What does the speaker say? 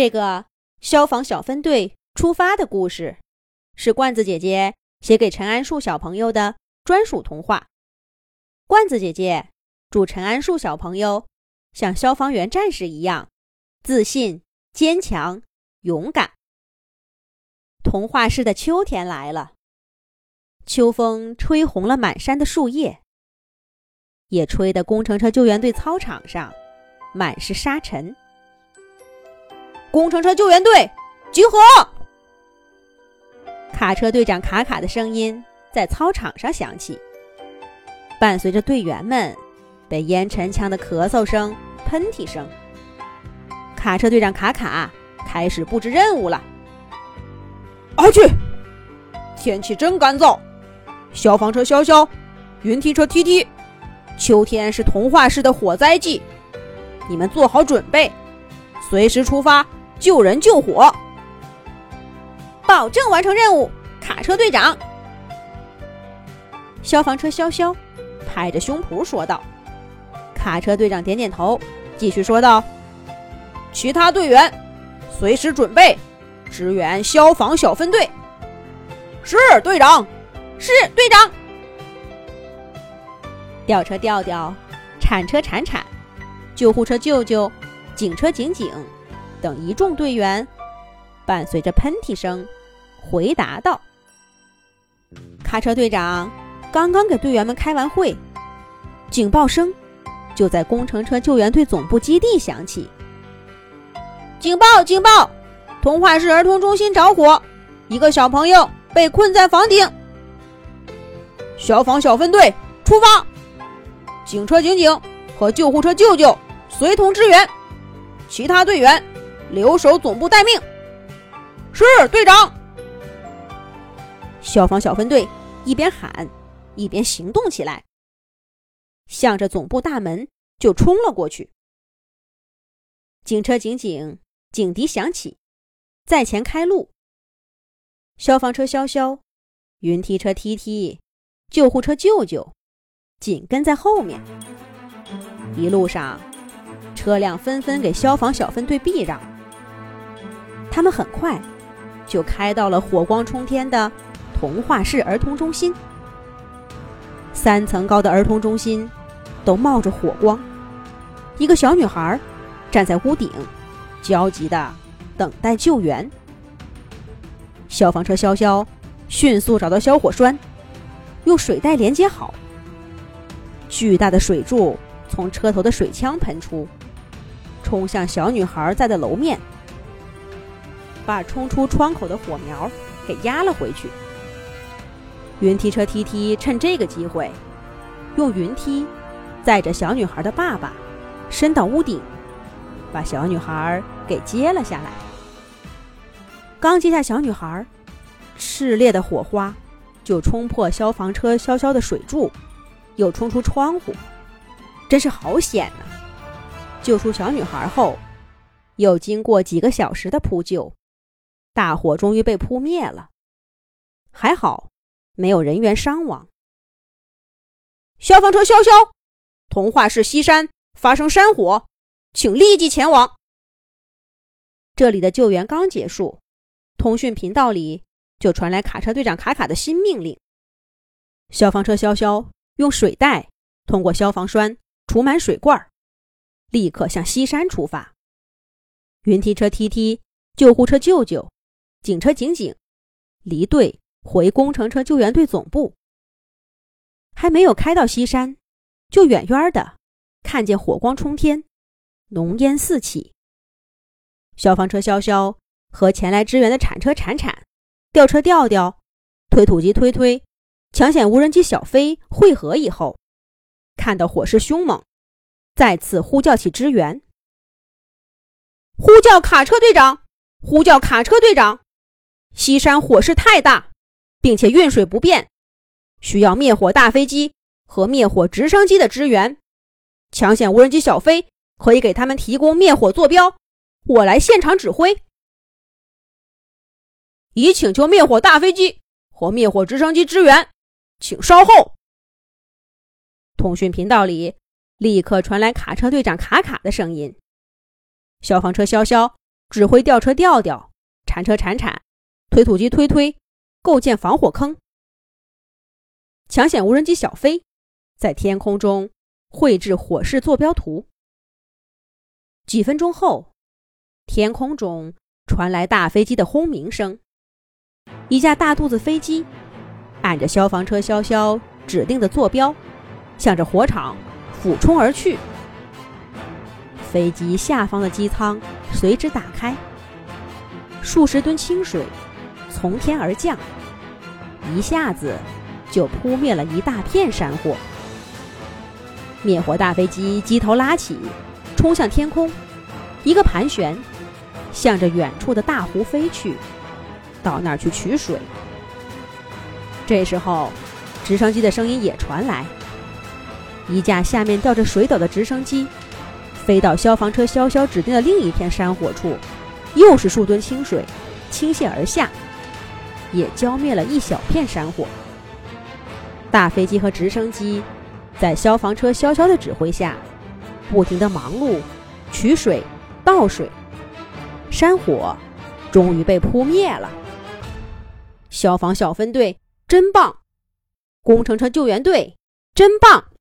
这个消防小分队出发的故事，是罐子姐姐写给陈安树小朋友的专属童话。罐子姐姐祝陈安树小朋友像消防员战士一样自信、坚强、勇敢。童话式的秋天来了，秋风吹红了满山的树叶，也吹得工程车救援队操场上满是沙尘。工程车救援队集合！卡车队长卡卡的声音在操场上响起，伴随着队员们被烟尘呛的咳嗽声、喷嚏声。卡车队长卡卡开始布置任务了。阿去！天气真干燥，消防车潇潇，云梯车 T T，秋天是童话式的火灾季，你们做好准备，随时出发。救人救火，保证完成任务。卡车队长，消防车潇潇拍着胸脯说道。卡车队长点点头，继续说道：“其他队员随时准备支援消防小分队。”是队长，是队长。吊车吊吊，铲车铲铲，救护车救救，警车警警。等一众队员伴随着喷嚏声回答道：“卡车队长刚刚给队员们开完会，警报声就在工程车救援队总部基地响起。警报！警报！童话市儿童中心着火，一个小朋友被困在房顶。消防小分队出发，警车警警和救护车舅舅随同支援，其他队员。”留守总部待命。是队长。消防小分队一边喊，一边行动起来，向着总部大门就冲了过去。警车警警，警笛响起，在前开路。消防车潇潇，云梯车 T T，救护车舅舅紧跟在后面。一路上，车辆纷纷给消防小分队避让。他们很快就开到了火光冲天的童话市儿童中心。三层高的儿童中心都冒着火光，一个小女孩站在屋顶，焦急地等待救援。消防车潇潇迅速找到消火栓，用水带连接好。巨大的水柱从车头的水枪喷出，冲向小女孩在的楼面。把冲出窗口的火苗给压了回去。云梯车 T T 趁这个机会，用云梯载着小女孩的爸爸伸到屋顶，把小女孩给接了下来。刚接下小女孩，炽烈的火花就冲破消防车潇潇的水柱，又冲出窗户，真是好险呐！救出小女孩后，又经过几个小时的扑救。大火终于被扑灭了，还好没有人员伤亡。消防车潇潇，童话市西山发生山火，请立即前往。这里的救援刚结束，通讯频道里就传来卡车队长卡卡的新命令：消防车潇潇用水袋通过消防栓储满水罐，立刻向西山出发。云梯车 T T，救护车舅舅。警车警警离队回工程车救援队总部，还没有开到西山，就远远的看见火光冲天，浓烟四起。消防车潇潇和前来支援的铲车铲铲、吊车吊吊、推土机推推、抢险无人机小飞汇合以后，看到火势凶猛，再次呼叫起支援，呼叫卡车队长，呼叫卡车队长。西山火势太大，并且运水不便，需要灭火大飞机和灭火直升机的支援。抢险无人机小飞可以给他们提供灭火坐标，我来现场指挥。已请求灭火大飞机和灭火直升机支援，请稍后。通讯频道里立刻传来卡车队长卡卡的声音。消防车潇潇指挥吊车吊吊，铲车铲铲，推土机推推，构建防火坑。抢险无人机小飞在天空中绘制火势坐标图。几分钟后，天空中传来大飞机的轰鸣声，一架大肚子飞机按着消防车潇潇指定的坐标，向着火场俯冲而去。飞机下方的机舱随之打开，数十吨清水从天而降，一下子就扑灭了一大片山火。灭火大飞机机头拉起，冲向天空，一个盘旋，向着远处的大湖飞去，到那儿去取水。这时候，直升机的声音也传来，一架下面吊着水斗的直升机。飞到消防车潇潇指定的另一片山火处，又是数吨清水倾泻而下，也浇灭了一小片山火。大飞机和直升机在消防车潇潇的指挥下，不停地忙碌取水、倒水，山火终于被扑灭了。消防小分队真棒，工程车救援队真棒。